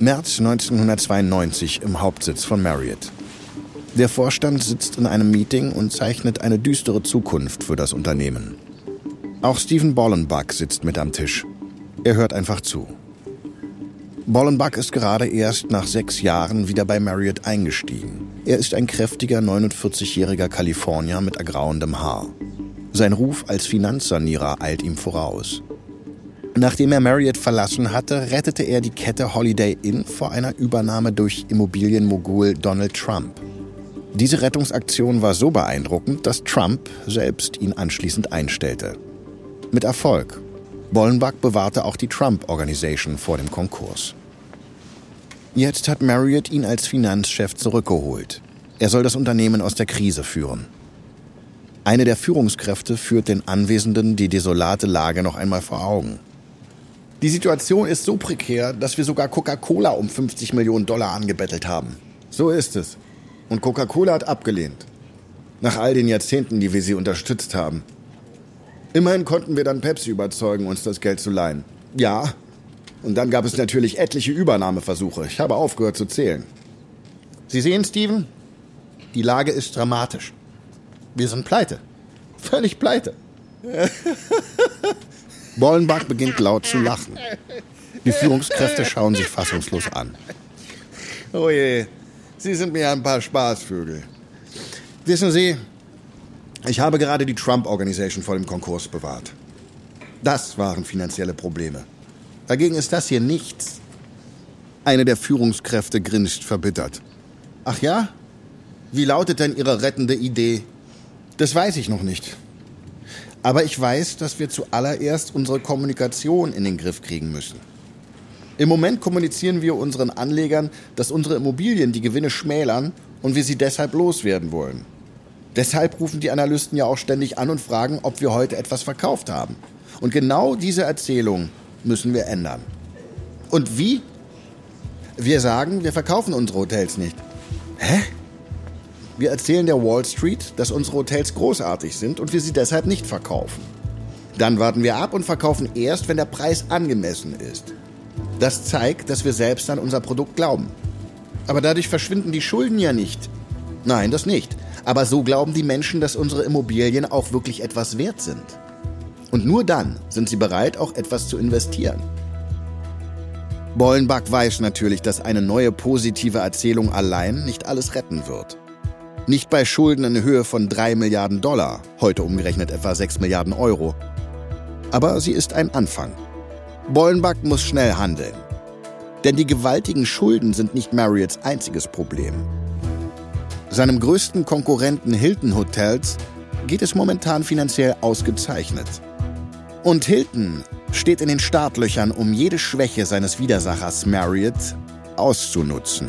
März 1992 im Hauptsitz von Marriott. Der Vorstand sitzt in einem Meeting und zeichnet eine düstere Zukunft für das Unternehmen. Auch Stephen Bollenbach sitzt mit am Tisch. Er hört einfach zu. Bollenbach ist gerade erst nach sechs Jahren wieder bei Marriott eingestiegen. Er ist ein kräftiger 49-jähriger Kalifornier mit ergrauendem Haar. Sein Ruf als Finanzsanierer eilt ihm voraus. Nachdem er Marriott verlassen hatte, rettete er die Kette Holiday Inn vor einer Übernahme durch Immobilienmogul Donald Trump. Diese Rettungsaktion war so beeindruckend, dass Trump selbst ihn anschließend einstellte. Mit Erfolg. Bollenbach bewahrte auch die Trump Organization vor dem Konkurs. Jetzt hat Marriott ihn als Finanzchef zurückgeholt. Er soll das Unternehmen aus der Krise führen. Eine der Führungskräfte führt den Anwesenden die desolate Lage noch einmal vor Augen. Die Situation ist so prekär, dass wir sogar Coca-Cola um 50 Millionen Dollar angebettelt haben. So ist es. Und Coca-Cola hat abgelehnt. Nach all den Jahrzehnten, die wir sie unterstützt haben. Immerhin konnten wir dann Pepsi überzeugen, uns das Geld zu leihen. Ja. Und dann gab es natürlich etliche Übernahmeversuche. Ich habe aufgehört zu zählen. Sie sehen, Steven, die Lage ist dramatisch. Wir sind pleite. Völlig pleite. Bollenbach beginnt laut zu lachen. Die Führungskräfte schauen sich fassungslos an. Oh je, Sie sind mir ein paar Spaßvögel. Wissen Sie, ich habe gerade die Trump Organization vor dem Konkurs bewahrt. Das waren finanzielle Probleme. Dagegen ist das hier nichts. Eine der Führungskräfte grinst verbittert. Ach ja? Wie lautet denn Ihre rettende Idee? Das weiß ich noch nicht. Aber ich weiß, dass wir zuallererst unsere Kommunikation in den Griff kriegen müssen. Im Moment kommunizieren wir unseren Anlegern, dass unsere Immobilien die Gewinne schmälern und wir sie deshalb loswerden wollen. Deshalb rufen die Analysten ja auch ständig an und fragen, ob wir heute etwas verkauft haben. Und genau diese Erzählung müssen wir ändern. Und wie? Wir sagen, wir verkaufen unsere Hotels nicht. Hä? Wir erzählen der Wall Street, dass unsere Hotels großartig sind und wir sie deshalb nicht verkaufen. Dann warten wir ab und verkaufen erst, wenn der Preis angemessen ist. Das zeigt, dass wir selbst an unser Produkt glauben. Aber dadurch verschwinden die Schulden ja nicht. Nein, das nicht. Aber so glauben die Menschen, dass unsere Immobilien auch wirklich etwas wert sind. Und nur dann sind sie bereit, auch etwas zu investieren. Bollenbach weiß natürlich, dass eine neue positive Erzählung allein nicht alles retten wird. Nicht bei Schulden in Höhe von 3 Milliarden Dollar, heute umgerechnet etwa 6 Milliarden Euro. Aber sie ist ein Anfang. Bollenbach muss schnell handeln. Denn die gewaltigen Schulden sind nicht Marriotts einziges Problem. Seinem größten Konkurrenten Hilton Hotels geht es momentan finanziell ausgezeichnet. Und Hilton steht in den Startlöchern, um jede Schwäche seines Widersachers Marriott auszunutzen.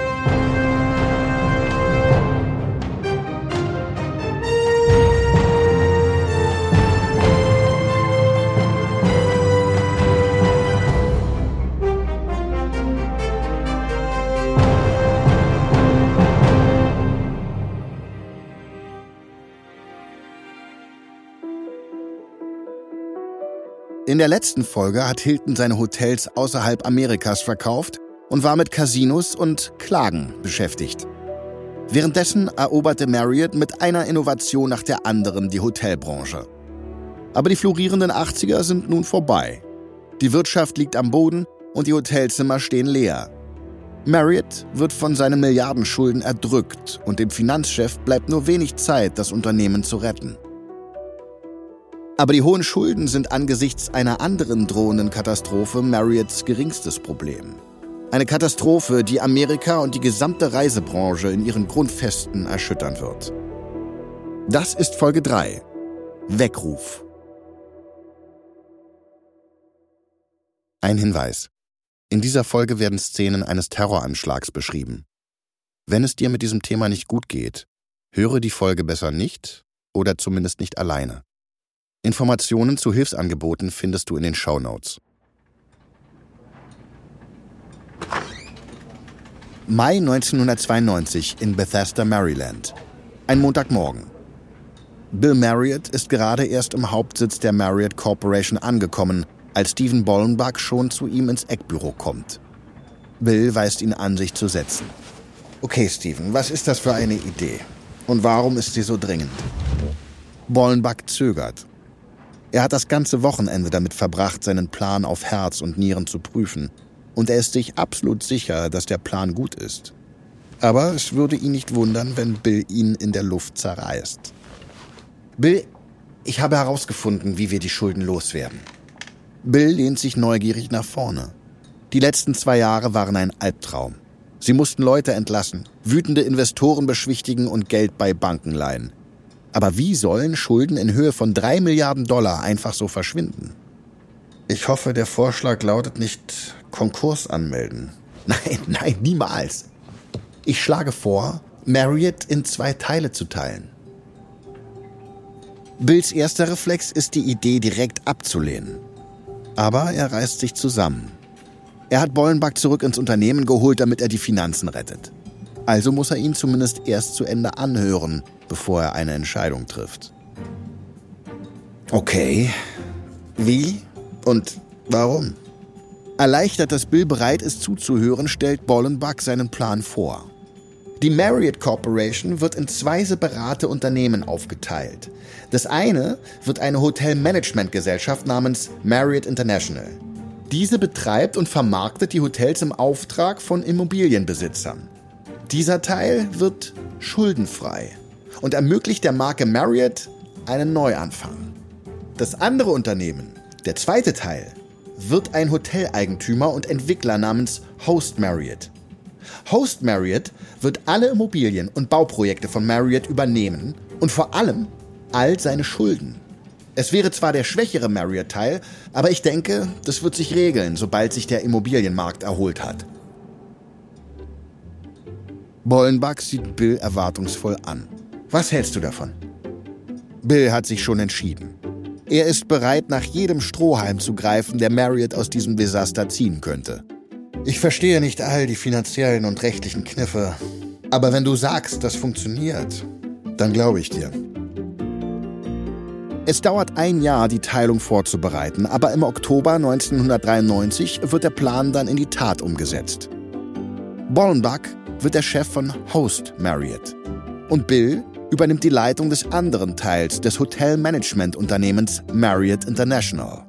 In der letzten Folge hat Hilton seine Hotels außerhalb Amerikas verkauft und war mit Casinos und Klagen beschäftigt. Währenddessen eroberte Marriott mit einer Innovation nach der anderen die Hotelbranche. Aber die florierenden 80er sind nun vorbei. Die Wirtschaft liegt am Boden und die Hotelzimmer stehen leer. Marriott wird von seinen Milliardenschulden erdrückt und dem Finanzchef bleibt nur wenig Zeit, das Unternehmen zu retten. Aber die hohen Schulden sind angesichts einer anderen drohenden Katastrophe Marriotts geringstes Problem. Eine Katastrophe, die Amerika und die gesamte Reisebranche in ihren Grundfesten erschüttern wird. Das ist Folge 3. Weckruf. Ein Hinweis. In dieser Folge werden Szenen eines Terroranschlags beschrieben. Wenn es dir mit diesem Thema nicht gut geht, höre die Folge besser nicht oder zumindest nicht alleine. Informationen zu Hilfsangeboten findest du in den Show Notes. Mai 1992 in Bethesda, Maryland. Ein Montagmorgen. Bill Marriott ist gerade erst im Hauptsitz der Marriott Corporation angekommen, als Stephen Bollenbach schon zu ihm ins Eckbüro kommt. Bill weist ihn an, sich zu setzen. Okay, Stephen, was ist das für eine Idee? Und warum ist sie so dringend? Bollenbach zögert. Er hat das ganze Wochenende damit verbracht, seinen Plan auf Herz und Nieren zu prüfen. Und er ist sich absolut sicher, dass der Plan gut ist. Aber es würde ihn nicht wundern, wenn Bill ihn in der Luft zerreißt. Bill, ich habe herausgefunden, wie wir die Schulden loswerden. Bill lehnt sich neugierig nach vorne. Die letzten zwei Jahre waren ein Albtraum. Sie mussten Leute entlassen, wütende Investoren beschwichtigen und Geld bei Banken leihen. Aber wie sollen Schulden in Höhe von drei Milliarden Dollar einfach so verschwinden? Ich hoffe, der Vorschlag lautet nicht Konkurs anmelden. Nein, nein, niemals. Ich schlage vor, Marriott in zwei Teile zu teilen. Bills erster Reflex ist die Idee direkt abzulehnen. Aber er reißt sich zusammen. Er hat Bollenbach zurück ins Unternehmen geholt, damit er die Finanzen rettet. Also muss er ihn zumindest erst zu Ende anhören, bevor er eine Entscheidung trifft. Okay. Wie und warum? Erleichtert, dass Bill bereit ist zuzuhören, stellt Bollenbach seinen Plan vor. Die Marriott Corporation wird in zwei separate Unternehmen aufgeteilt. Das eine wird eine Hotelmanagementgesellschaft namens Marriott International. Diese betreibt und vermarktet die Hotels im Auftrag von Immobilienbesitzern. Dieser Teil wird schuldenfrei und ermöglicht der Marke Marriott einen Neuanfang. Das andere Unternehmen, der zweite Teil, wird ein Hoteleigentümer und Entwickler namens Host Marriott. Host Marriott wird alle Immobilien und Bauprojekte von Marriott übernehmen und vor allem all seine Schulden. Es wäre zwar der schwächere Marriott-Teil, aber ich denke, das wird sich regeln, sobald sich der Immobilienmarkt erholt hat. Bollenbach sieht Bill erwartungsvoll an. Was hältst du davon? Bill hat sich schon entschieden. Er ist bereit, nach jedem Strohhalm zu greifen, der Marriott aus diesem Desaster ziehen könnte. Ich verstehe nicht all die finanziellen und rechtlichen Kniffe. Aber wenn du sagst, das funktioniert, dann glaube ich dir. Es dauert ein Jahr, die Teilung vorzubereiten, aber im Oktober 1993 wird der Plan dann in die Tat umgesetzt. Bollenbach wird der Chef von Host Marriott und Bill übernimmt die Leitung des anderen Teils des Hotelmanagement-Unternehmens Marriott International.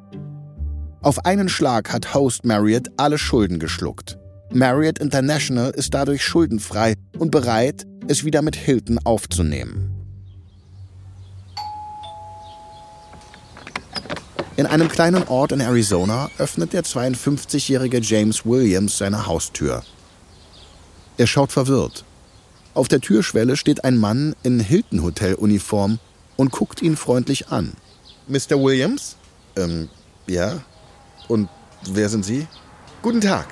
Auf einen Schlag hat Host Marriott alle Schulden geschluckt. Marriott International ist dadurch schuldenfrei und bereit, es wieder mit Hilton aufzunehmen. In einem kleinen Ort in Arizona öffnet der 52-jährige James Williams seine Haustür. Er schaut verwirrt. Auf der Türschwelle steht ein Mann in Hilton-Hotel-Uniform und guckt ihn freundlich an. Mr. Williams? Ähm, ja. Und wer sind Sie? Guten Tag.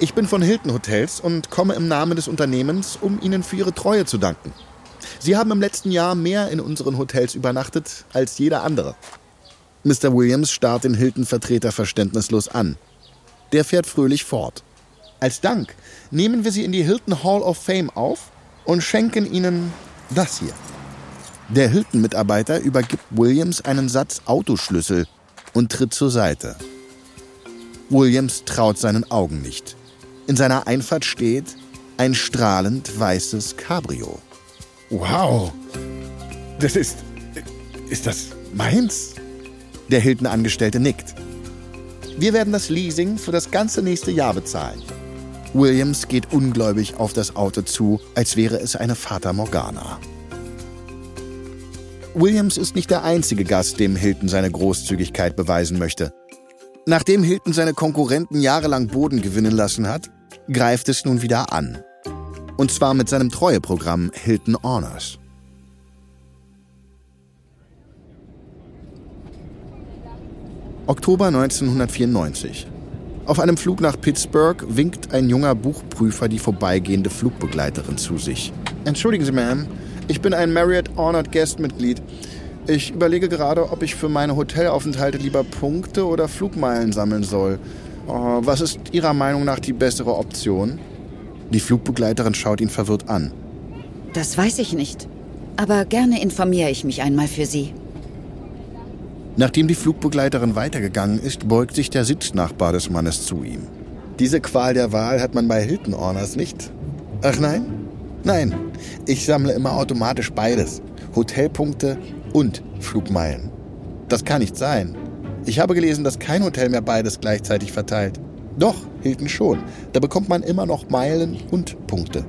Ich bin von Hilton Hotels und komme im Namen des Unternehmens, um Ihnen für Ihre Treue zu danken. Sie haben im letzten Jahr mehr in unseren Hotels übernachtet als jeder andere. Mr. Williams starrt den Hilton-Vertreter verständnislos an. Der fährt fröhlich fort. Als Dank nehmen wir Sie in die Hilton Hall of Fame auf und schenken Ihnen das hier. Der Hilton-Mitarbeiter übergibt Williams einen Satz Autoschlüssel und tritt zur Seite. Williams traut seinen Augen nicht. In seiner Einfahrt steht ein strahlend weißes Cabrio. Wow, das ist. Ist das meins? Der Hilton-Angestellte nickt. Wir werden das Leasing für das ganze nächste Jahr bezahlen. Williams geht ungläubig auf das Auto zu, als wäre es eine Fata Morgana. Williams ist nicht der einzige Gast, dem Hilton seine Großzügigkeit beweisen möchte. Nachdem Hilton seine Konkurrenten jahrelang Boden gewinnen lassen hat, greift es nun wieder an. Und zwar mit seinem Treueprogramm Hilton Honors. Oktober 1994. Auf einem Flug nach Pittsburgh winkt ein junger Buchprüfer die vorbeigehende Flugbegleiterin zu sich. Entschuldigen Sie, Ma'am, ich bin ein Marriott Honored Guest Mitglied. Ich überlege gerade, ob ich für meine Hotelaufenthalte lieber Punkte oder Flugmeilen sammeln soll. Oh, was ist Ihrer Meinung nach die bessere Option? Die Flugbegleiterin schaut ihn verwirrt an. Das weiß ich nicht. Aber gerne informiere ich mich einmal für Sie. Nachdem die Flugbegleiterin weitergegangen ist, beugt sich der Sitznachbar des Mannes zu ihm. Diese Qual der Wahl hat man bei Hilton Orners nicht. Ach nein? Nein, ich sammle immer automatisch beides. Hotelpunkte und Flugmeilen. Das kann nicht sein. Ich habe gelesen, dass kein Hotel mehr beides gleichzeitig verteilt. Doch, Hilton schon. Da bekommt man immer noch Meilen und Punkte.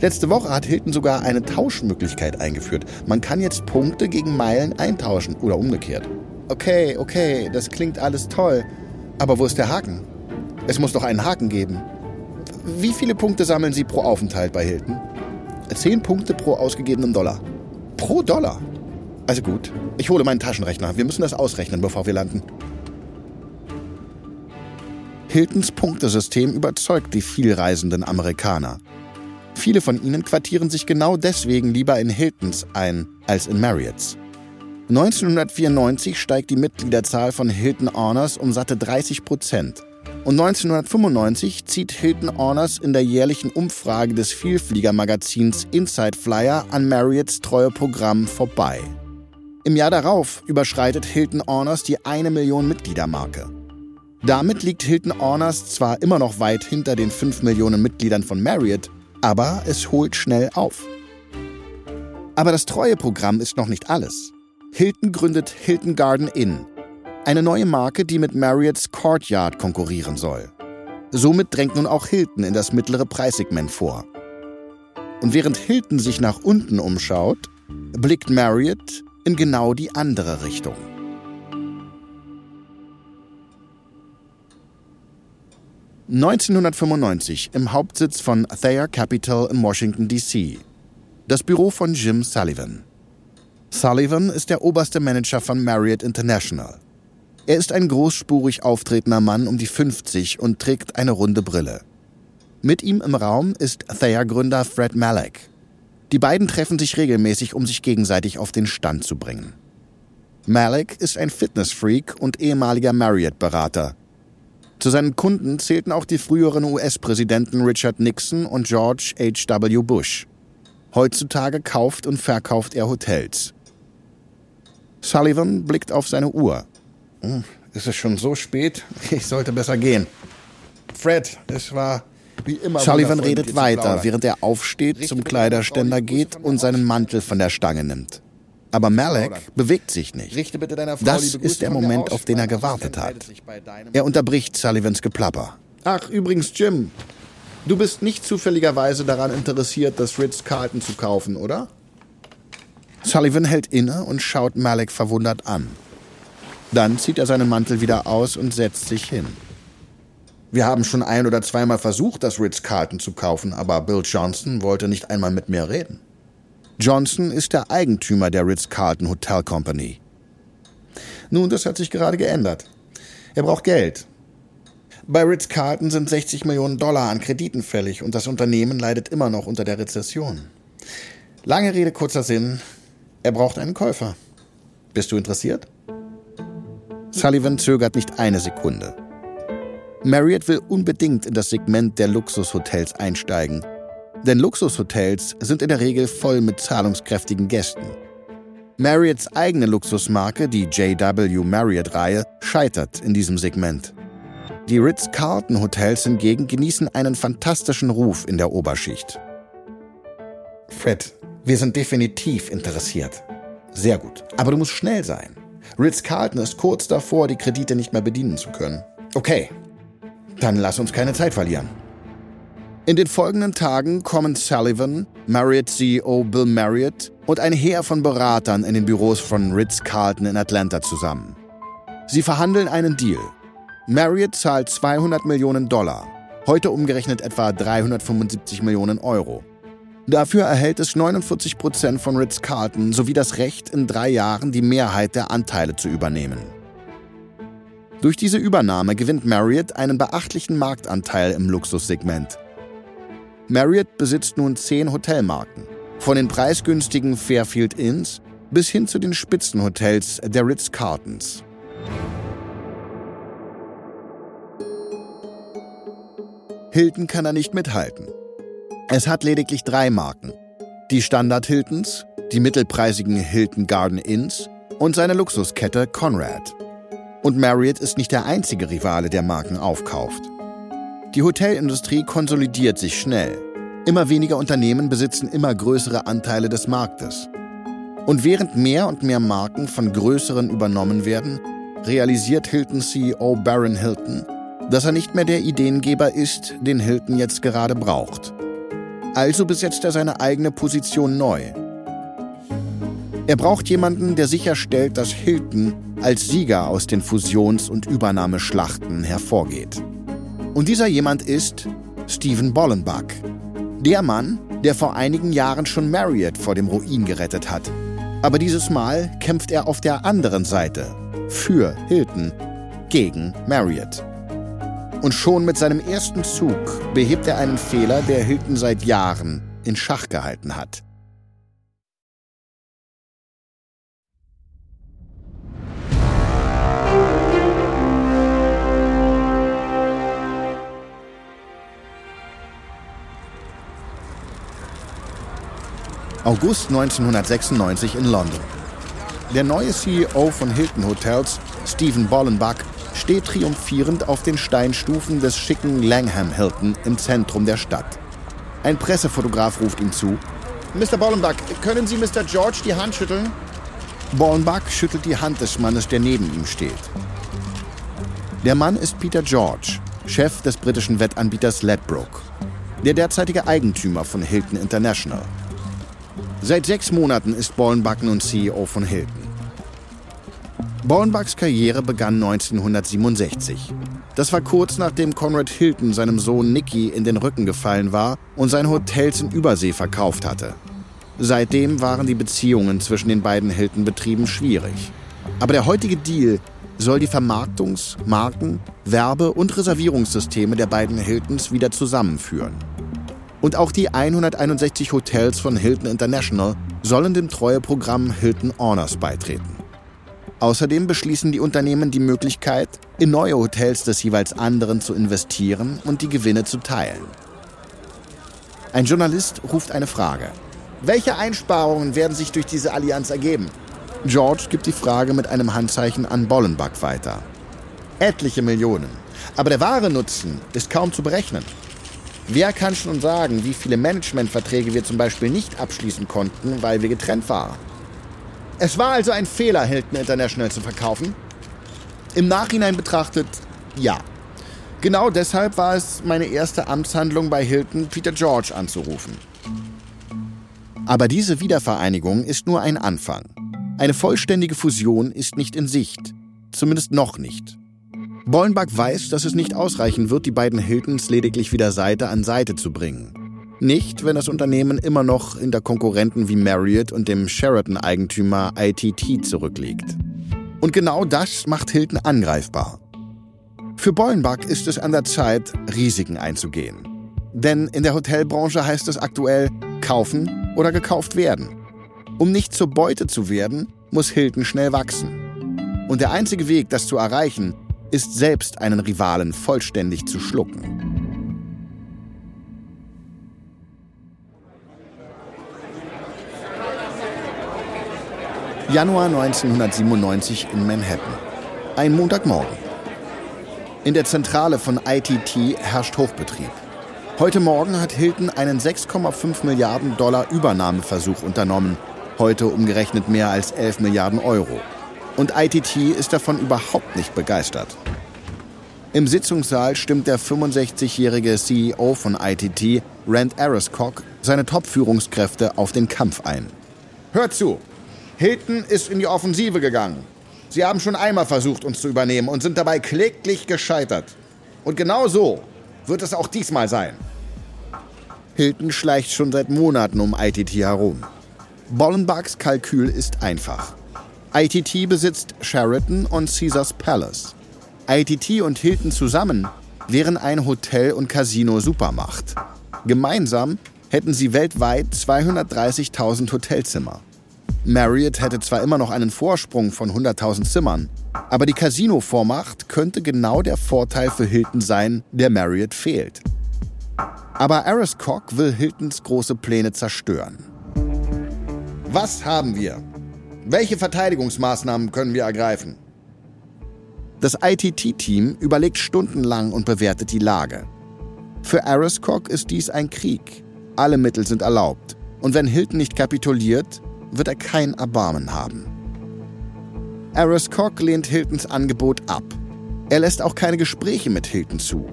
Letzte Woche hat Hilton sogar eine Tauschmöglichkeit eingeführt. Man kann jetzt Punkte gegen Meilen eintauschen oder umgekehrt. Okay, okay, das klingt alles toll. Aber wo ist der Haken? Es muss doch einen Haken geben. Wie viele Punkte sammeln Sie pro Aufenthalt bei Hilton? Zehn Punkte pro ausgegebenen Dollar. Pro Dollar? Also gut, ich hole meinen Taschenrechner. Wir müssen das ausrechnen, bevor wir landen. Hiltons Punktesystem überzeugt die vielreisenden Amerikaner. Viele von ihnen quartieren sich genau deswegen lieber in Hiltons ein als in Marriotts. 1994 steigt die Mitgliederzahl von Hilton Honors um satte 30 Prozent. Und 1995 zieht Hilton Honors in der jährlichen Umfrage des Vielfliegermagazins Inside Flyer an Marriotts treue Programm vorbei. Im Jahr darauf überschreitet Hilton Honors die eine Million Mitgliedermarke. Damit liegt Hilton Honors zwar immer noch weit hinter den 5 Millionen Mitgliedern von Marriott, aber es holt schnell auf. Aber das Treueprogramm ist noch nicht alles. Hilton gründet Hilton Garden Inn, eine neue Marke, die mit Marriotts Courtyard konkurrieren soll. Somit drängt nun auch Hilton in das mittlere Preissegment vor. Und während Hilton sich nach unten umschaut, blickt Marriott in genau die andere Richtung. 1995 im Hauptsitz von Thayer Capital in Washington, D.C. Das Büro von Jim Sullivan. Sullivan ist der oberste Manager von Marriott International. Er ist ein großspurig auftretender Mann um die 50 und trägt eine runde Brille. Mit ihm im Raum ist Thayer-Gründer Fred Malek. Die beiden treffen sich regelmäßig, um sich gegenseitig auf den Stand zu bringen. Malek ist ein Fitnessfreak und ehemaliger Marriott-Berater zu seinen Kunden zählten auch die früheren US-Präsidenten Richard Nixon und George H.W. Bush. Heutzutage kauft und verkauft er Hotels. Sullivan blickt auf seine Uhr. Hm, ist es schon so spät? Ich sollte besser gehen. Fred, es war wie immer. Sullivan redet weiter, während er aufsteht, zum Kleiderständer geht und seinen Mantel von der Stange nimmt. Aber Malek bewegt sich nicht. Das ist der Moment, auf den er gewartet hat. Er unterbricht Sullivans Geplapper. Ach, übrigens, Jim, du bist nicht zufälligerweise daran interessiert, das Ritz-Carlton zu kaufen, oder? Sullivan hält inne und schaut Malek verwundert an. Dann zieht er seinen Mantel wieder aus und setzt sich hin. Wir haben schon ein oder zweimal versucht, das Ritz-Carlton zu kaufen, aber Bill Johnson wollte nicht einmal mit mir reden. Johnson ist der Eigentümer der Ritz-Carlton Hotel Company. Nun, das hat sich gerade geändert. Er braucht Geld. Bei Ritz-Carlton sind 60 Millionen Dollar an Krediten fällig und das Unternehmen leidet immer noch unter der Rezession. Lange Rede, kurzer Sinn. Er braucht einen Käufer. Bist du interessiert? Sullivan zögert nicht eine Sekunde. Marriott will unbedingt in das Segment der Luxushotels einsteigen denn Luxushotels sind in der Regel voll mit zahlungskräftigen Gästen. Marriotts eigene Luxusmarke, die JW Marriott-Reihe, scheitert in diesem Segment. Die Ritz-Carlton-Hotels hingegen genießen einen fantastischen Ruf in der Oberschicht. Fred, wir sind definitiv interessiert. Sehr gut. Aber du musst schnell sein. Ritz-Carlton ist kurz davor, die Kredite nicht mehr bedienen zu können. Okay. Dann lass uns keine Zeit verlieren. In den folgenden Tagen kommen Sullivan, Marriott CEO Bill Marriott und ein Heer von Beratern in den Büros von Ritz-Carlton in Atlanta zusammen. Sie verhandeln einen Deal. Marriott zahlt 200 Millionen Dollar, heute umgerechnet etwa 375 Millionen Euro. Dafür erhält es 49 Prozent von Ritz-Carlton sowie das Recht, in drei Jahren die Mehrheit der Anteile zu übernehmen. Durch diese Übernahme gewinnt Marriott einen beachtlichen Marktanteil im Luxussegment – Marriott besitzt nun zehn Hotelmarken. Von den preisgünstigen Fairfield Inns bis hin zu den Spitzenhotels der Ritz-Carltons. Hilton kann er nicht mithalten. Es hat lediglich drei Marken. Die Standard Hiltons, die mittelpreisigen Hilton Garden Inns und seine Luxuskette Conrad. Und Marriott ist nicht der einzige Rivale, der Marken aufkauft. Die Hotelindustrie konsolidiert sich schnell. Immer weniger Unternehmen besitzen immer größere Anteile des Marktes. Und während mehr und mehr Marken von größeren übernommen werden, realisiert Hilton CEO Baron Hilton, dass er nicht mehr der Ideengeber ist, den Hilton jetzt gerade braucht. Also besetzt er seine eigene Position neu. Er braucht jemanden, der sicherstellt, dass Hilton als Sieger aus den Fusions- und Übernahmeschlachten hervorgeht. Und dieser jemand ist Stephen Bollenbach. Der Mann, der vor einigen Jahren schon Marriott vor dem Ruin gerettet hat. Aber dieses Mal kämpft er auf der anderen Seite, für Hilton, gegen Marriott. Und schon mit seinem ersten Zug behebt er einen Fehler, der Hilton seit Jahren in Schach gehalten hat. August 1996 in London. Der neue CEO von Hilton Hotels, Stephen Bollenbach, steht triumphierend auf den Steinstufen des schicken Langham Hilton im Zentrum der Stadt. Ein Pressefotograf ruft ihm zu. Mr. Bollenbach, können Sie Mr. George die Hand schütteln? Bollenbach schüttelt die Hand des Mannes, der neben ihm steht. Der Mann ist Peter George, Chef des britischen Wettanbieters Ledbrook, der derzeitige Eigentümer von Hilton International. Seit sechs Monaten ist Bollenbach nun CEO von Hilton. Bornbachs Karriere begann 1967. Das war kurz nachdem Conrad Hilton seinem Sohn Nicky in den Rücken gefallen war und sein Hotels in Übersee verkauft hatte. Seitdem waren die Beziehungen zwischen den beiden Hilton-Betrieben schwierig. Aber der heutige Deal soll die Vermarktungs-, Marken-, Werbe- und Reservierungssysteme der beiden Hiltons wieder zusammenführen. Und auch die 161 Hotels von Hilton International sollen dem Treueprogramm Hilton Honors beitreten. Außerdem beschließen die Unternehmen die Möglichkeit, in neue Hotels des jeweils anderen zu investieren und die Gewinne zu teilen. Ein Journalist ruft eine Frage. Welche Einsparungen werden sich durch diese Allianz ergeben? George gibt die Frage mit einem Handzeichen an Bollenbach weiter. Etliche Millionen. Aber der wahre Nutzen ist kaum zu berechnen. Wer kann schon sagen, wie viele Managementverträge wir zum Beispiel nicht abschließen konnten, weil wir getrennt waren? Es war also ein Fehler, Hilton International zu verkaufen? Im Nachhinein betrachtet, ja. Genau deshalb war es meine erste Amtshandlung bei Hilton, Peter George anzurufen. Aber diese Wiedervereinigung ist nur ein Anfang. Eine vollständige Fusion ist nicht in Sicht. Zumindest noch nicht. Bollenbach weiß, dass es nicht ausreichen wird, die beiden Hiltons lediglich wieder Seite an Seite zu bringen. Nicht, wenn das Unternehmen immer noch in der Konkurrenten wie Marriott und dem Sheraton-Eigentümer ITT zurückliegt. Und genau das macht Hilton angreifbar. Für Bollenbach ist es an der Zeit, Risiken einzugehen. Denn in der Hotelbranche heißt es aktuell kaufen oder gekauft werden. Um nicht zur Beute zu werden, muss Hilton schnell wachsen. Und der einzige Weg, das zu erreichen, ist selbst einen Rivalen vollständig zu schlucken. Januar 1997 in Manhattan. Ein Montagmorgen. In der Zentrale von ITT herrscht Hochbetrieb. Heute Morgen hat Hilton einen 6,5 Milliarden Dollar Übernahmeversuch unternommen. Heute umgerechnet mehr als 11 Milliarden Euro. Und ITT ist davon überhaupt nicht begeistert. Im Sitzungssaal stimmt der 65-jährige CEO von ITT, Rand Ariscock, seine Top-Führungskräfte auf den Kampf ein. Hört zu, Hilton ist in die Offensive gegangen. Sie haben schon einmal versucht, uns zu übernehmen und sind dabei kläglich gescheitert. Und genau so wird es auch diesmal sein. Hilton schleicht schon seit Monaten um ITT herum. Bollenbachs Kalkül ist einfach. ITT besitzt Sheraton und Caesars Palace. ITT und Hilton zusammen wären ein Hotel- und Casino-Supermacht. Gemeinsam hätten sie weltweit 230.000 Hotelzimmer. Marriott hätte zwar immer noch einen Vorsprung von 100.000 Zimmern, aber die Casino-Vormacht könnte genau der Vorteil für Hilton sein, der Marriott fehlt. Aber Aris Cock will Hiltons große Pläne zerstören. Was haben wir? Welche Verteidigungsmaßnahmen können wir ergreifen? Das ITT-Team überlegt stundenlang und bewertet die Lage. Für Ariscock ist dies ein Krieg. Alle Mittel sind erlaubt. Und wenn Hilton nicht kapituliert, wird er kein Erbarmen haben. Ariscock lehnt Hiltons Angebot ab. Er lässt auch keine Gespräche mit Hilton zu.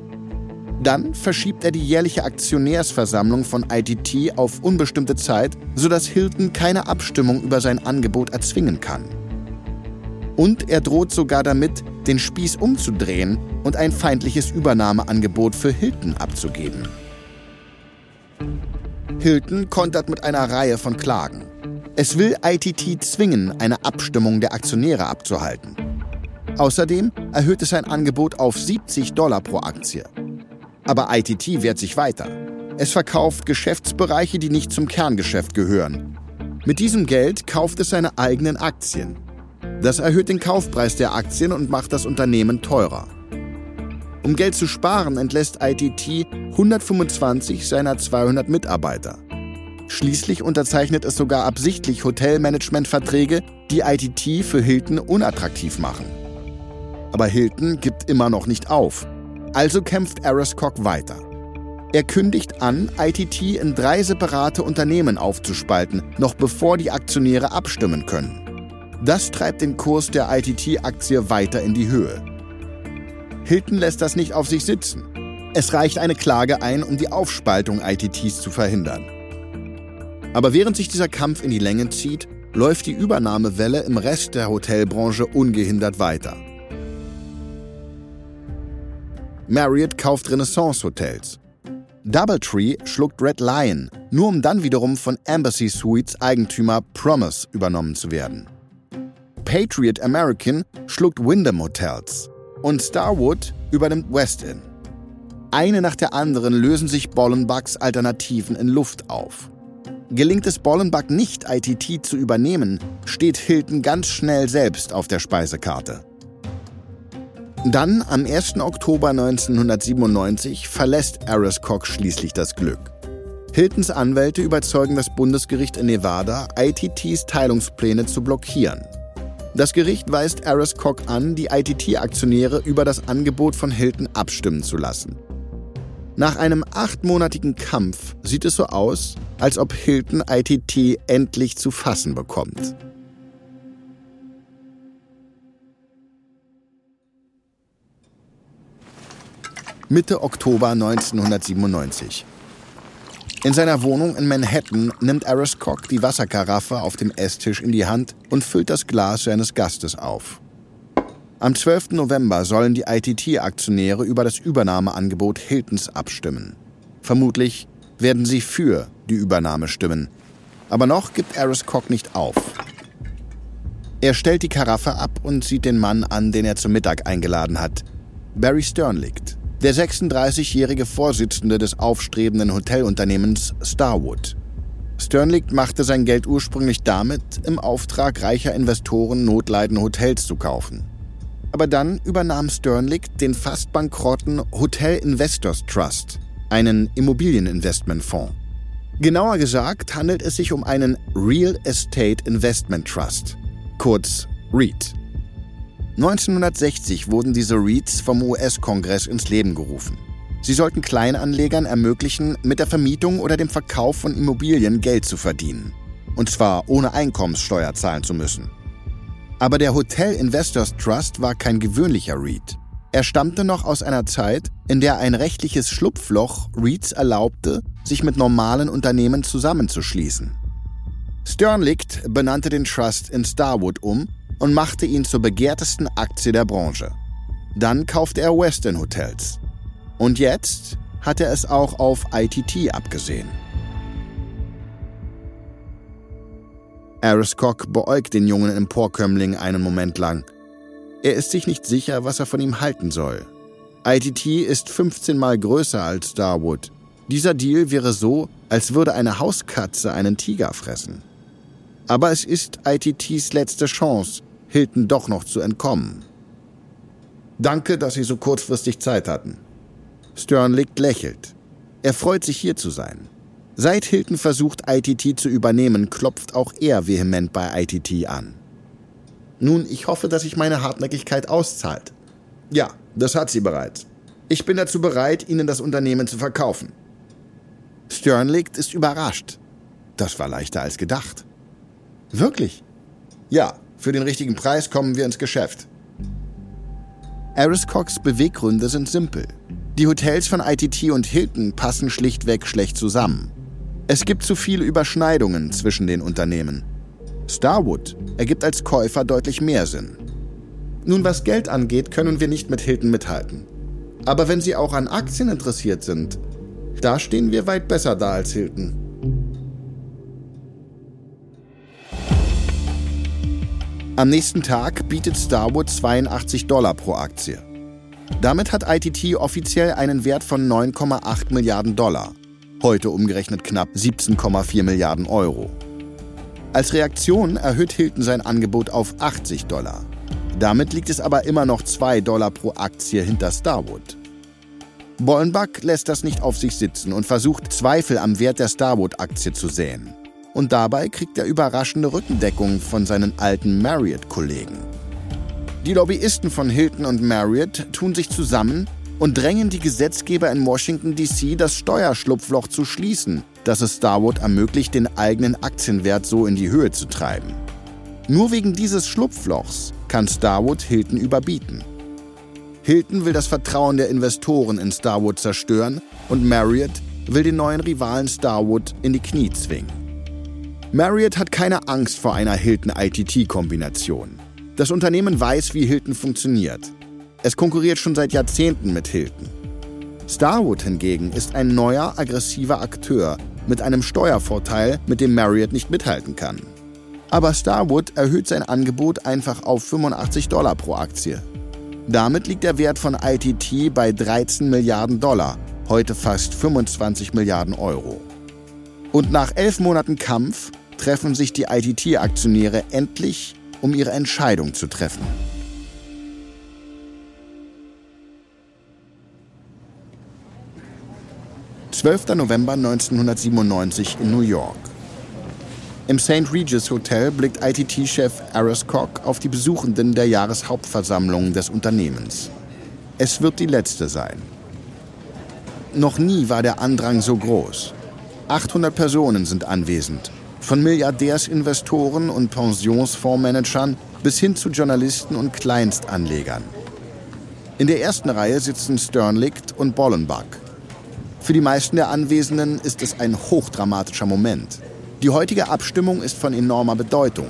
Dann verschiebt er die jährliche Aktionärsversammlung von ITT auf unbestimmte Zeit, sodass Hilton keine Abstimmung über sein Angebot erzwingen kann. Und er droht sogar damit, den Spieß umzudrehen und ein feindliches Übernahmeangebot für Hilton abzugeben. Hilton kontert mit einer Reihe von Klagen. Es will ITT zwingen, eine Abstimmung der Aktionäre abzuhalten. Außerdem erhöht es sein Angebot auf 70 Dollar pro Aktie. Aber ITT wehrt sich weiter. Es verkauft Geschäftsbereiche, die nicht zum Kerngeschäft gehören. Mit diesem Geld kauft es seine eigenen Aktien. Das erhöht den Kaufpreis der Aktien und macht das Unternehmen teurer. Um Geld zu sparen, entlässt ITT 125 seiner 200 Mitarbeiter. Schließlich unterzeichnet es sogar absichtlich Hotelmanagementverträge, die ITT für Hilton unattraktiv machen. Aber Hilton gibt immer noch nicht auf also kämpft Arascock weiter. Er kündigt an, ITT in drei separate Unternehmen aufzuspalten, noch bevor die Aktionäre abstimmen können. Das treibt den Kurs der ITT-Aktie weiter in die Höhe. Hilton lässt das nicht auf sich sitzen. Es reicht eine Klage ein, um die Aufspaltung ITTs zu verhindern. Aber während sich dieser Kampf in die Länge zieht, läuft die Übernahmewelle im Rest der Hotelbranche ungehindert weiter. Marriott kauft Renaissance Hotels. Doubletree schluckt Red Lion, nur um dann wiederum von Embassy Suites Eigentümer Promise übernommen zu werden. Patriot American schluckt Wyndham Hotels und Starwood übernimmt Westin. Eine nach der anderen lösen sich Bollenbugs Alternativen in Luft auf. Gelingt es Bollenbug nicht, ITT zu übernehmen, steht Hilton ganz schnell selbst auf der Speisekarte. Dann, am 1. Oktober 1997, verlässt Ariscock schließlich das Glück. Hiltons Anwälte überzeugen das Bundesgericht in Nevada, ITTs Teilungspläne zu blockieren. Das Gericht weist Ariscock an, die ITT-Aktionäre über das Angebot von Hilton abstimmen zu lassen. Nach einem achtmonatigen Kampf sieht es so aus, als ob Hilton ITT endlich zu fassen bekommt. Mitte Oktober 1997. In seiner Wohnung in Manhattan nimmt Ariscock die Wasserkaraffe auf dem Esstisch in die Hand und füllt das Glas seines Gastes auf. Am 12. November sollen die ITT-Aktionäre über das Übernahmeangebot Hiltons abstimmen. Vermutlich werden sie für die Übernahme stimmen. Aber noch gibt Ariscock nicht auf. Er stellt die Karaffe ab und sieht den Mann an, den er zum Mittag eingeladen hat. Barry Stern liegt. Der 36-jährige Vorsitzende des aufstrebenden Hotelunternehmens Starwood. Sternlicht machte sein Geld ursprünglich damit, im Auftrag reicher Investoren notleidende Hotels zu kaufen. Aber dann übernahm Sternlicht den fast bankrotten Hotel Investors Trust, einen Immobilieninvestmentfonds. Genauer gesagt handelt es sich um einen Real Estate Investment Trust, kurz REIT. 1960 wurden diese REITs vom US-Kongress ins Leben gerufen. Sie sollten Kleinanlegern ermöglichen, mit der Vermietung oder dem Verkauf von Immobilien Geld zu verdienen. Und zwar ohne Einkommenssteuer zahlen zu müssen. Aber der Hotel Investors Trust war kein gewöhnlicher REIT. Er stammte noch aus einer Zeit, in der ein rechtliches Schlupfloch REITs erlaubte, sich mit normalen Unternehmen zusammenzuschließen. Sternlicht benannte den Trust in Starwood um und machte ihn zur begehrtesten Aktie der Branche. Dann kaufte er Westin Hotels. Und jetzt hat er es auch auf ITT abgesehen. Ariscock beäugt den jungen Emporkömmling einen Moment lang. Er ist sich nicht sicher, was er von ihm halten soll. ITT ist 15 Mal größer als Starwood. Dieser Deal wäre so, als würde eine Hauskatze einen Tiger fressen. Aber es ist ITTs letzte Chance, Hilton doch noch zu entkommen. Danke, dass Sie so kurzfristig Zeit hatten. Sternlicht lächelt. Er freut sich hier zu sein. Seit Hilton versucht, ITT zu übernehmen, klopft auch er vehement bei ITT an. Nun, ich hoffe, dass sich meine Hartnäckigkeit auszahlt. Ja, das hat sie bereits. Ich bin dazu bereit, Ihnen das Unternehmen zu verkaufen. Sternlicht ist überrascht. Das war leichter als gedacht. Wirklich? Ja, für den richtigen Preis kommen wir ins Geschäft. Ariscox Beweggründe sind simpel. Die Hotels von ITT und Hilton passen schlichtweg schlecht zusammen. Es gibt zu viele Überschneidungen zwischen den Unternehmen. Starwood ergibt als Käufer deutlich mehr Sinn. Nun, was Geld angeht, können wir nicht mit Hilton mithalten. Aber wenn Sie auch an Aktien interessiert sind, da stehen wir weit besser da als Hilton. Am nächsten Tag bietet Starwood 82 Dollar pro Aktie. Damit hat ITT offiziell einen Wert von 9,8 Milliarden Dollar, heute umgerechnet knapp 17,4 Milliarden Euro. Als Reaktion erhöht Hilton sein Angebot auf 80 Dollar. Damit liegt es aber immer noch 2 Dollar pro Aktie hinter Starwood. Bollenbach lässt das nicht auf sich sitzen und versucht Zweifel am Wert der Starwood-Aktie zu säen und dabei kriegt er überraschende Rückendeckung von seinen alten Marriott-Kollegen. Die Lobbyisten von Hilton und Marriott tun sich zusammen und drängen die Gesetzgeber in Washington, D.C., das Steuerschlupfloch zu schließen, das es Starwood ermöglicht, den eigenen Aktienwert so in die Höhe zu treiben. Nur wegen dieses Schlupflochs kann Starwood Hilton überbieten. Hilton will das Vertrauen der Investoren in Starwood zerstören und Marriott will den neuen Rivalen Starwood in die Knie zwingen. Marriott hat keine Angst vor einer Hilton-ITT-Kombination. Das Unternehmen weiß, wie Hilton funktioniert. Es konkurriert schon seit Jahrzehnten mit Hilton. Starwood hingegen ist ein neuer, aggressiver Akteur mit einem Steuervorteil, mit dem Marriott nicht mithalten kann. Aber Starwood erhöht sein Angebot einfach auf 85 Dollar pro Aktie. Damit liegt der Wert von ITT bei 13 Milliarden Dollar, heute fast 25 Milliarden Euro. Und nach elf Monaten Kampf treffen sich die ITT-Aktionäre endlich, um ihre Entscheidung zu treffen. »12. November 1997 in New York. Im St. Regis Hotel blickt ITT-Chef Aris Koch auf die Besuchenden der Jahreshauptversammlung des Unternehmens. Es wird die letzte sein. Noch nie war der Andrang so groß. 800 Personen sind anwesend. Von Milliardärsinvestoren und Pensionsfondsmanagern bis hin zu Journalisten und Kleinstanlegern. In der ersten Reihe sitzen Sternlicht und Bollenbach. Für die meisten der Anwesenden ist es ein hochdramatischer Moment. Die heutige Abstimmung ist von enormer Bedeutung.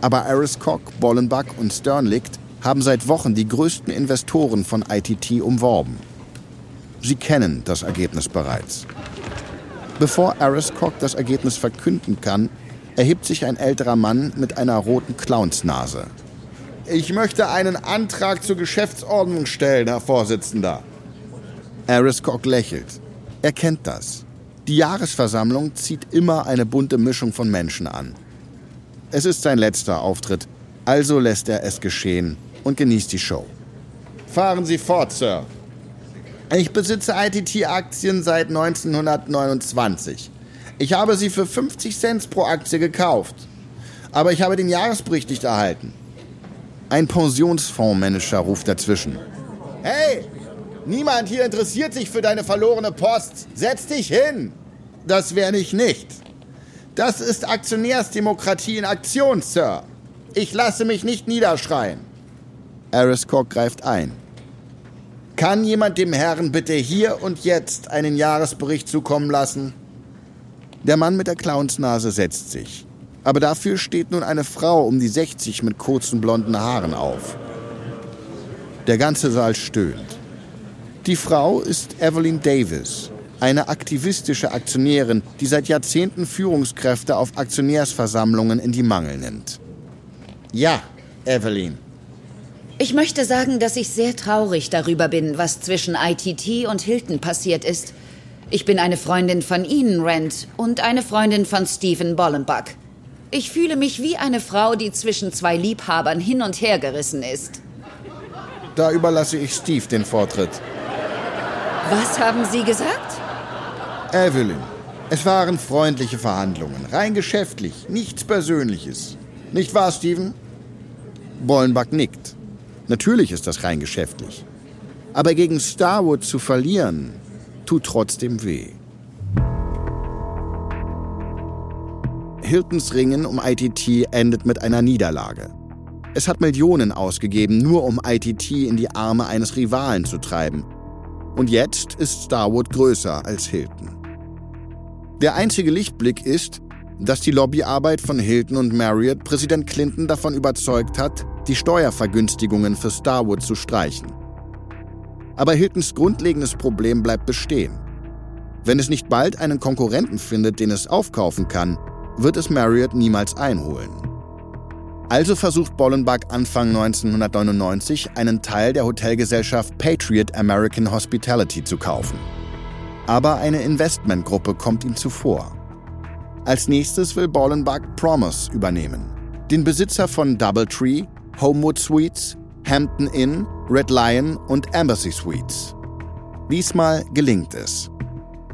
Aber Ariscock, Bollenbach und Sternlicht haben seit Wochen die größten Investoren von ITT umworben. Sie kennen das Ergebnis bereits. Bevor Ariscock das Ergebnis verkünden kann, erhebt sich ein älterer Mann mit einer roten Clownsnase. Ich möchte einen Antrag zur Geschäftsordnung stellen, Herr Vorsitzender. Ariscock lächelt. Er kennt das. Die Jahresversammlung zieht immer eine bunte Mischung von Menschen an. Es ist sein letzter Auftritt, also lässt er es geschehen und genießt die Show. Fahren Sie fort, Sir, ich besitze ITT-Aktien seit 1929. Ich habe sie für 50 Cent pro Aktie gekauft. Aber ich habe den Jahresbericht nicht erhalten. Ein Pensionsfondsmanager ruft dazwischen. Hey, niemand hier interessiert sich für deine verlorene Post. Setz dich hin. Das werde ich nicht. Das ist Aktionärsdemokratie in Aktion, Sir. Ich lasse mich nicht niederschreien. Ariscock greift ein. Kann jemand dem Herrn bitte hier und jetzt einen Jahresbericht zukommen lassen? Der Mann mit der Clownsnase setzt sich. Aber dafür steht nun eine Frau um die 60 mit kurzen blonden Haaren auf. Der ganze Saal stöhnt. Die Frau ist Evelyn Davis, eine aktivistische Aktionärin, die seit Jahrzehnten Führungskräfte auf Aktionärsversammlungen in die Mangel nimmt. Ja, Evelyn, ich möchte sagen, dass ich sehr traurig darüber bin, was zwischen ITT und Hilton passiert ist. Ich bin eine Freundin von Ihnen, Rand, und eine Freundin von Stephen Bollenbach. Ich fühle mich wie eine Frau, die zwischen zwei Liebhabern hin und her gerissen ist. Da überlasse ich Steve den Vortritt. Was haben Sie gesagt? Evelyn, es waren freundliche Verhandlungen, rein geschäftlich, nichts Persönliches. Nicht wahr, Steven? Bollenbach nickt. Natürlich ist das rein geschäftlich. Aber gegen Starwood zu verlieren, tut trotzdem weh. Hiltons Ringen um ITT endet mit einer Niederlage. Es hat Millionen ausgegeben, nur um ITT in die Arme eines Rivalen zu treiben. Und jetzt ist Starwood größer als Hilton. Der einzige Lichtblick ist, dass die Lobbyarbeit von Hilton und Marriott Präsident Clinton davon überzeugt hat, die Steuervergünstigungen für Starwood zu streichen. Aber Hiltons grundlegendes Problem bleibt bestehen. Wenn es nicht bald einen Konkurrenten findet, den es aufkaufen kann, wird es Marriott niemals einholen. Also versucht Bollenbach Anfang 1999 einen Teil der Hotelgesellschaft Patriot American Hospitality zu kaufen. Aber eine Investmentgruppe kommt ihm zuvor. Als nächstes will Bollenbach Promise übernehmen, den Besitzer von Doubletree, Homewood Suites, Hampton Inn, Red Lion und Embassy Suites. Diesmal gelingt es.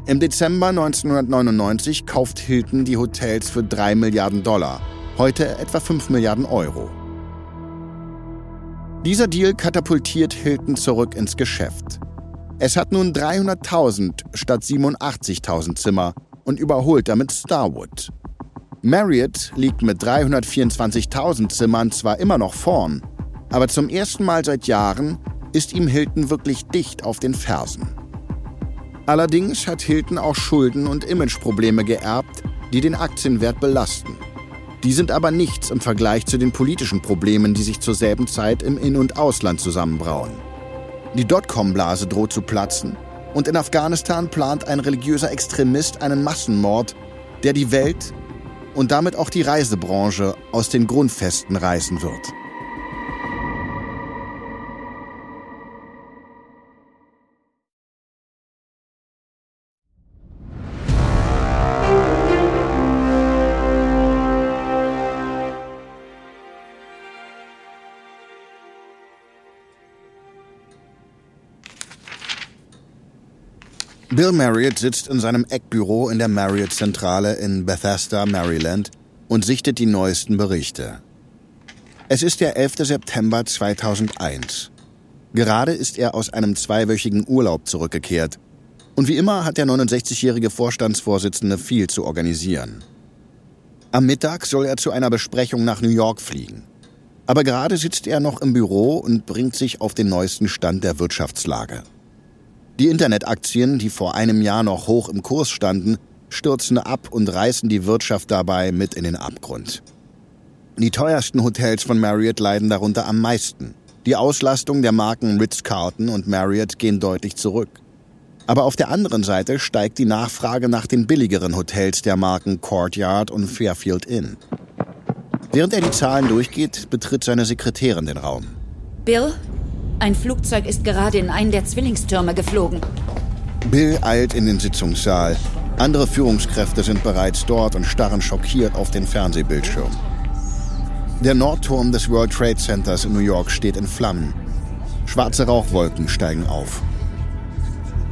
Im Dezember 1999 kauft Hilton die Hotels für 3 Milliarden Dollar, heute etwa 5 Milliarden Euro. Dieser Deal katapultiert Hilton zurück ins Geschäft. Es hat nun 300.000 statt 87.000 Zimmer und überholt damit Starwood. Marriott liegt mit 324.000 Zimmern zwar immer noch vorn, aber zum ersten Mal seit Jahren ist ihm Hilton wirklich dicht auf den Fersen. Allerdings hat Hilton auch Schulden und Imageprobleme geerbt, die den Aktienwert belasten. Die sind aber nichts im Vergleich zu den politischen Problemen, die sich zur selben Zeit im In- und Ausland zusammenbrauen. Die Dotcom-Blase droht zu platzen und in Afghanistan plant ein religiöser Extremist einen Massenmord, der die Welt und damit auch die Reisebranche aus den Grundfesten reißen wird. Bill Marriott sitzt in seinem Eckbüro in der Marriott-Zentrale in Bethesda, Maryland und sichtet die neuesten Berichte. Es ist der 11. September 2001. Gerade ist er aus einem zweiwöchigen Urlaub zurückgekehrt. Und wie immer hat der 69-jährige Vorstandsvorsitzende viel zu organisieren. Am Mittag soll er zu einer Besprechung nach New York fliegen. Aber gerade sitzt er noch im Büro und bringt sich auf den neuesten Stand der Wirtschaftslage. Die Internetaktien, die vor einem Jahr noch hoch im Kurs standen, stürzen ab und reißen die Wirtschaft dabei mit in den Abgrund. Die teuersten Hotels von Marriott leiden darunter am meisten. Die Auslastung der Marken Ritz-Carlton und Marriott gehen deutlich zurück. Aber auf der anderen Seite steigt die Nachfrage nach den billigeren Hotels der Marken Courtyard und Fairfield Inn. Während er die Zahlen durchgeht, betritt seine Sekretärin den Raum. Bill, ein Flugzeug ist gerade in einen der Zwillingstürme geflogen. Bill eilt in den Sitzungssaal. Andere Führungskräfte sind bereits dort und starren schockiert auf den Fernsehbildschirm. Der Nordturm des World Trade Centers in New York steht in Flammen. Schwarze Rauchwolken steigen auf.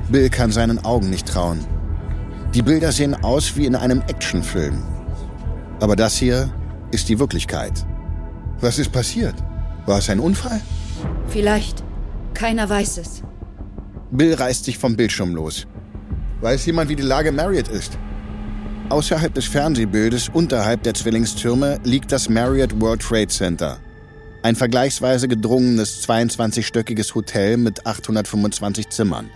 Bill kann seinen Augen nicht trauen. Die Bilder sehen aus wie in einem Actionfilm. Aber das hier ist die Wirklichkeit. Was ist passiert? War es ein Unfall? Vielleicht. Keiner weiß es. Bill reißt sich vom Bildschirm los. Weiß jemand, wie die Lage Marriott ist? Außerhalb des Fernsehbildes, unterhalb der Zwillingstürme, liegt das Marriott World Trade Center. Ein vergleichsweise gedrungenes 22-stöckiges Hotel mit 825 Zimmern.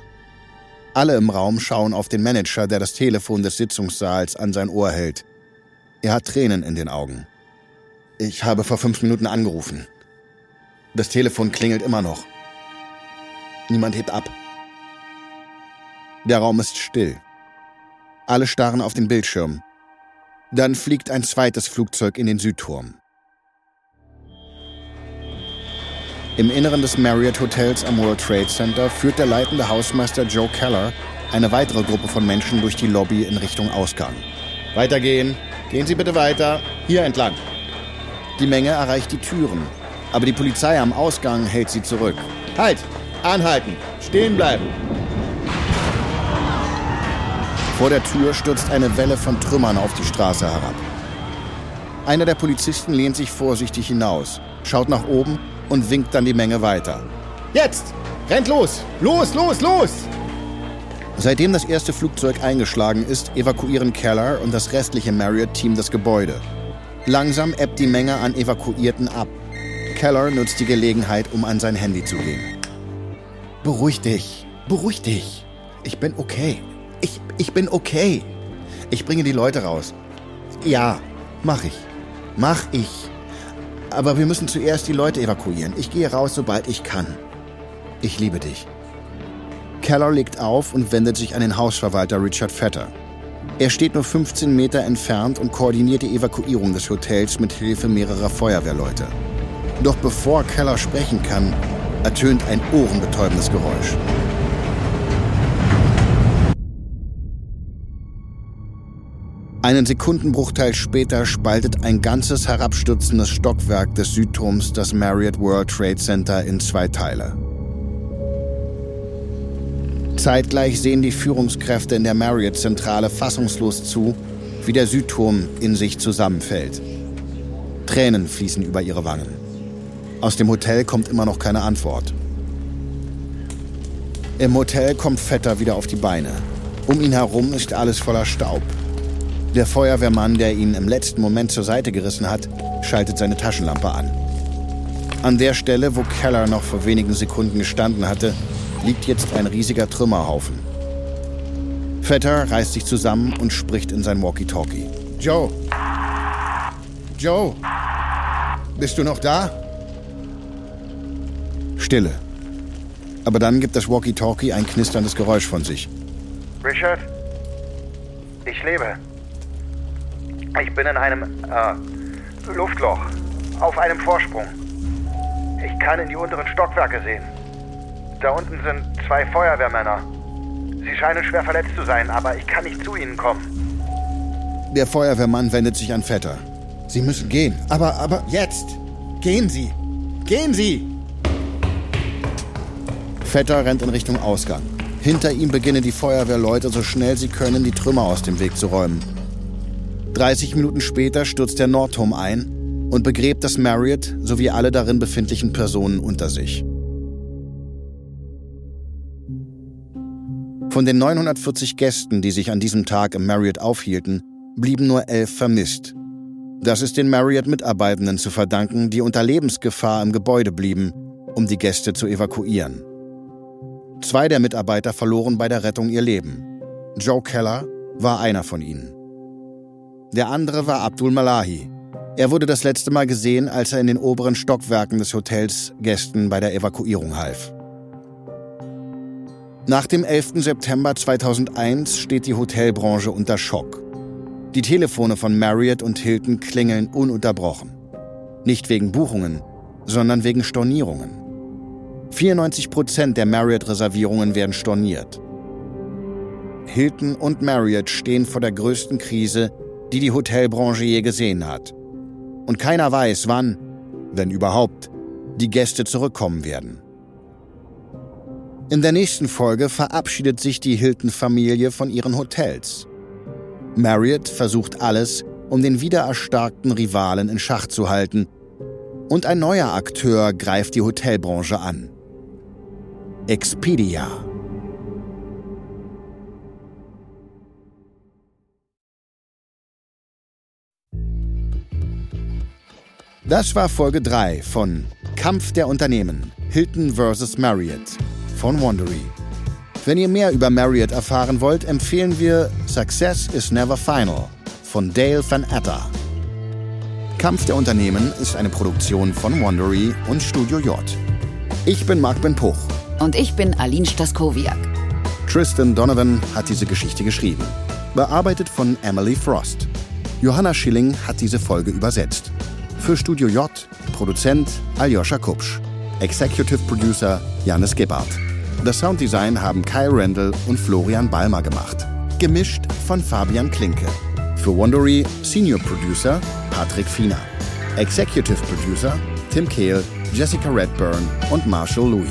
Alle im Raum schauen auf den Manager, der das Telefon des Sitzungssaals an sein Ohr hält. Er hat Tränen in den Augen. Ich habe vor fünf Minuten angerufen. Das Telefon klingelt immer noch. Niemand hebt ab. Der Raum ist still. Alle starren auf den Bildschirm. Dann fliegt ein zweites Flugzeug in den Südturm. Im Inneren des Marriott Hotels am World Trade Center führt der leitende Hausmeister Joe Keller eine weitere Gruppe von Menschen durch die Lobby in Richtung Ausgang. Weitergehen. Gehen Sie bitte weiter. Hier entlang. Die Menge erreicht die Türen, aber die Polizei am Ausgang hält sie zurück. Halt! Anhalten! Stehen bleiben! Vor der Tür stürzt eine Welle von Trümmern auf die Straße herab. Einer der Polizisten lehnt sich vorsichtig hinaus, schaut nach oben und winkt dann die Menge weiter. Jetzt! Rennt los! Los, los, los! Seitdem das erste Flugzeug eingeschlagen ist, evakuieren Keller und das restliche Marriott-Team das Gebäude. Langsam ebbt die Menge an Evakuierten ab. Keller nutzt die Gelegenheit, um an sein Handy zu gehen. Beruhig dich, beruhig dich. Ich bin okay. Ich, ich bin okay. Ich bringe die Leute raus. Ja, mach ich. Mach ich. Aber wir müssen zuerst die Leute evakuieren. Ich gehe raus, sobald ich kann. Ich liebe dich. Keller legt auf und wendet sich an den Hausverwalter Richard Vetter. Er steht nur 15 Meter entfernt und koordiniert die Evakuierung des Hotels mit Hilfe mehrerer Feuerwehrleute. Doch bevor Keller sprechen kann, ertönt ein ohrenbetäubendes Geräusch. Einen Sekundenbruchteil später spaltet ein ganzes herabstürzendes Stockwerk des Südturms das Marriott World Trade Center in zwei Teile. Zeitgleich sehen die Führungskräfte in der Marriott-Zentrale fassungslos zu, wie der Südturm in sich zusammenfällt. Tränen fließen über ihre Wangen. Aus dem Hotel kommt immer noch keine Antwort. Im Hotel kommt Vetter wieder auf die Beine. Um ihn herum ist alles voller Staub. Der Feuerwehrmann, der ihn im letzten Moment zur Seite gerissen hat, schaltet seine Taschenlampe an. An der Stelle, wo Keller noch vor wenigen Sekunden gestanden hatte, liegt jetzt ein riesiger Trümmerhaufen. Vetter reißt sich zusammen und spricht in sein Walkie-Talkie. Joe! Joe! Bist du noch da? Stille. Aber dann gibt das Walkie-Talkie ein knisterndes Geräusch von sich. Richard? Ich lebe. Ich bin in einem äh, Luftloch. Auf einem Vorsprung. Ich kann in die unteren Stockwerke sehen. Da unten sind zwei Feuerwehrmänner. Sie scheinen schwer verletzt zu sein, aber ich kann nicht zu ihnen kommen. Der Feuerwehrmann wendet sich an Vetter. Sie müssen gehen. Aber, aber jetzt! Gehen Sie! Gehen Sie! Vetter rennt in Richtung Ausgang. Hinter ihm beginnen die Feuerwehrleute so schnell sie können, die Trümmer aus dem Weg zu räumen. 30 Minuten später stürzt der Nordturm ein und begräbt das Marriott sowie alle darin befindlichen Personen unter sich. Von den 940 Gästen, die sich an diesem Tag im Marriott aufhielten, blieben nur elf vermisst. Das ist den Marriott-Mitarbeitenden zu verdanken, die unter Lebensgefahr im Gebäude blieben, um die Gäste zu evakuieren. Zwei der Mitarbeiter verloren bei der Rettung ihr Leben. Joe Keller war einer von ihnen. Der andere war Abdul Malahi. Er wurde das letzte Mal gesehen, als er in den oberen Stockwerken des Hotels Gästen bei der Evakuierung half. Nach dem 11. September 2001 steht die Hotelbranche unter Schock. Die Telefone von Marriott und Hilton klingeln ununterbrochen. Nicht wegen Buchungen, sondern wegen Stornierungen. 94 Prozent der Marriott-Reservierungen werden storniert. Hilton und Marriott stehen vor der größten Krise, die die Hotelbranche je gesehen hat. Und keiner weiß, wann, wenn überhaupt, die Gäste zurückkommen werden. In der nächsten Folge verabschiedet sich die Hilton-Familie von ihren Hotels. Marriott versucht alles, um den wiedererstarkten Rivalen in Schach zu halten. Und ein neuer Akteur greift die Hotelbranche an. Expedia. Das war Folge 3 von Kampf der Unternehmen Hilton vs. Marriott von Wandery. Wenn ihr mehr über Marriott erfahren wollt, empfehlen wir Success is Never Final von Dale van Atta. Kampf der Unternehmen ist eine Produktion von Wandery und Studio J. Ich bin Marc Ben Puch. Und ich bin Aline Staskowiak. Tristan Donovan hat diese Geschichte geschrieben. Bearbeitet von Emily Frost. Johanna Schilling hat diese Folge übersetzt. Für Studio J Produzent Aljoscha Kupsch. Executive Producer Janis Gebhardt. Das Sounddesign haben Kyle Randall und Florian Balmer gemacht. Gemischt von Fabian Klinke. Für Wondery Senior Producer Patrick Fiener. Executive Producer Tim Kehl, Jessica Redburn und Marshall Louis.